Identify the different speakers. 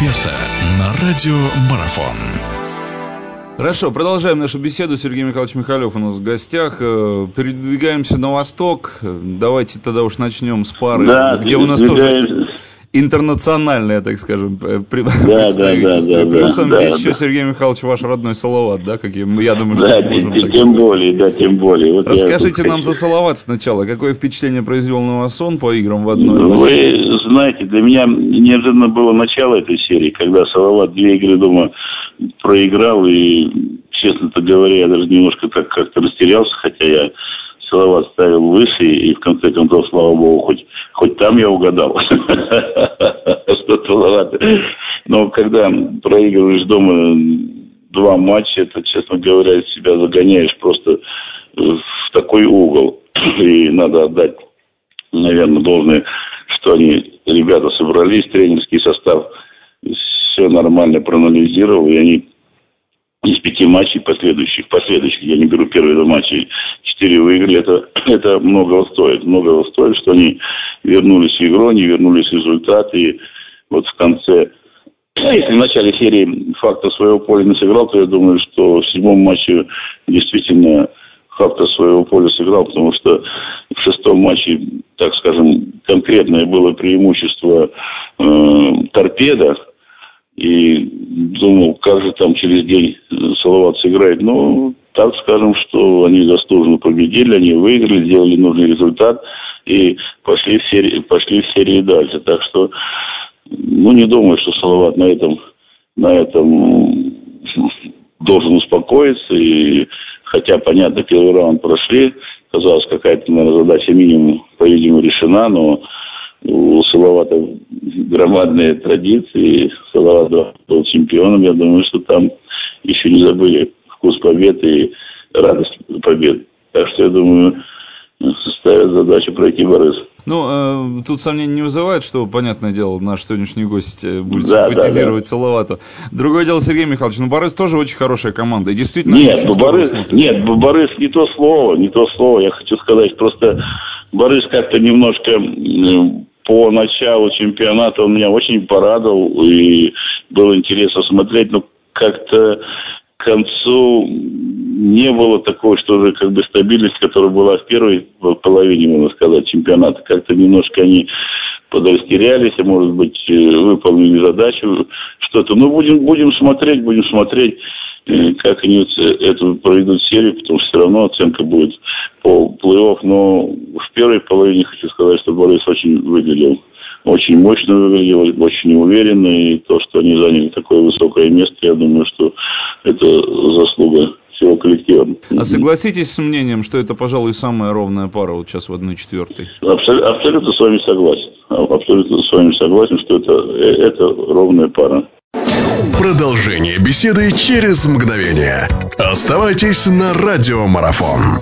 Speaker 1: эксперта на радио Марафон.
Speaker 2: Хорошо, продолжаем нашу беседу. Сергей Михайлович Михалев у нас в гостях. Э, передвигаемся на восток. Давайте тогда уж начнем с пары,
Speaker 3: Да,
Speaker 2: где у нас тоже интернациональная, так скажем, при-
Speaker 3: Да, да,
Speaker 2: представительство.
Speaker 3: да, да,
Speaker 2: Плюсом
Speaker 3: да,
Speaker 2: здесь
Speaker 3: да.
Speaker 2: еще Сергей Михайлович ваш родной Салават, да, как я, я думаю, что
Speaker 3: Да,
Speaker 2: мы можем
Speaker 3: тем,
Speaker 2: так
Speaker 3: тем более, да, тем более. Вот
Speaker 2: Расскажите нам за
Speaker 3: хочу-
Speaker 2: Салават сначала. Какое впечатление произвел на вас он по играм в одной
Speaker 3: Вы
Speaker 2: матче?
Speaker 3: знаете, для меня неожиданно было начало этой серии, когда Салават две игры дома проиграл, и, честно-то говоря, я даже немножко так как-то растерялся, хотя я Салават ставил выше, и в конце концов, слава богу, хоть, хоть там я угадал. Но когда проигрываешь дома два матча, это, честно говоря, себя загоняешь просто в такой угол. И надо отдать наверное, должное, что они, ребята, собрались, тренерский состав все нормально проанализировал, и они из пяти матчей последующих, последующих, я не беру первые два матча, четыре выиграли, это, это многого стоит, многого стоит, что они вернулись в игру, они вернулись в результат, и вот в конце, ну, если в начале серии факта своего поля не сыграл, то я думаю, что в седьмом матче действительно факта своего поля сыграл, потому что в шестом матче, так скажем, конкретное было преимущество э, торпеда. И думал, как же там через день э, Салават сыграет. Ну, так скажем, что они заслуженно победили, они выиграли, сделали нужный результат и пошли в серии, пошли в серии дальше. Так что, ну, не думаю, что Салават на этом, на этом должен успокоиться. И, хотя, понятно, первый раунд прошли, казалось, какая-то, наверное, задача минимум, по-видимому, решена, но у Салавата громадные традиции. Салават был чемпионом. Я думаю, что там еще не забыли вкус победы и радость побед. Так что, я думаю, ставят задачу пройти Борис.
Speaker 2: Ну, э, тут сомнений не вызывает, что, понятное дело, наш сегодняшний гость э, будет
Speaker 3: Да,
Speaker 2: симпатизировать Салавату. Другое дело, Сергей Михайлович, ну, Борис тоже очень хорошая команда. И действительно,
Speaker 3: Нет, ну, Борис, нет, ну, Борис не то слово, не то слово. Я хочу сказать, просто Борис как-то немножко по началу чемпионата он меня очень порадовал, и было интересно смотреть, но как-то к концу не было такой, что же как бы стабильность, которая была в первой половине, можно сказать, чемпионата. Как-то немножко они подрастерялись, а может быть, э, выполнили задачу, что-то. Ну, будем, будем смотреть, будем смотреть, э, как они вот эту проведут серию, потому что все равно оценка будет по плей-офф. Но в первой половине хочу сказать, что Борис очень выглядел очень мощно выглядел, очень уверенно, и то, что они заняли такое высокое место, я думаю, что это заслуга всего коллектива.
Speaker 2: А согласитесь с мнением, что это, пожалуй, самая ровная пара вот сейчас в 1-4?
Speaker 3: Абсолютно, абсолютно с вами согласен. Абсолютно с вами согласен, что это, э, это ровная пара.
Speaker 1: Продолжение беседы через мгновение. Оставайтесь на радиомарафон.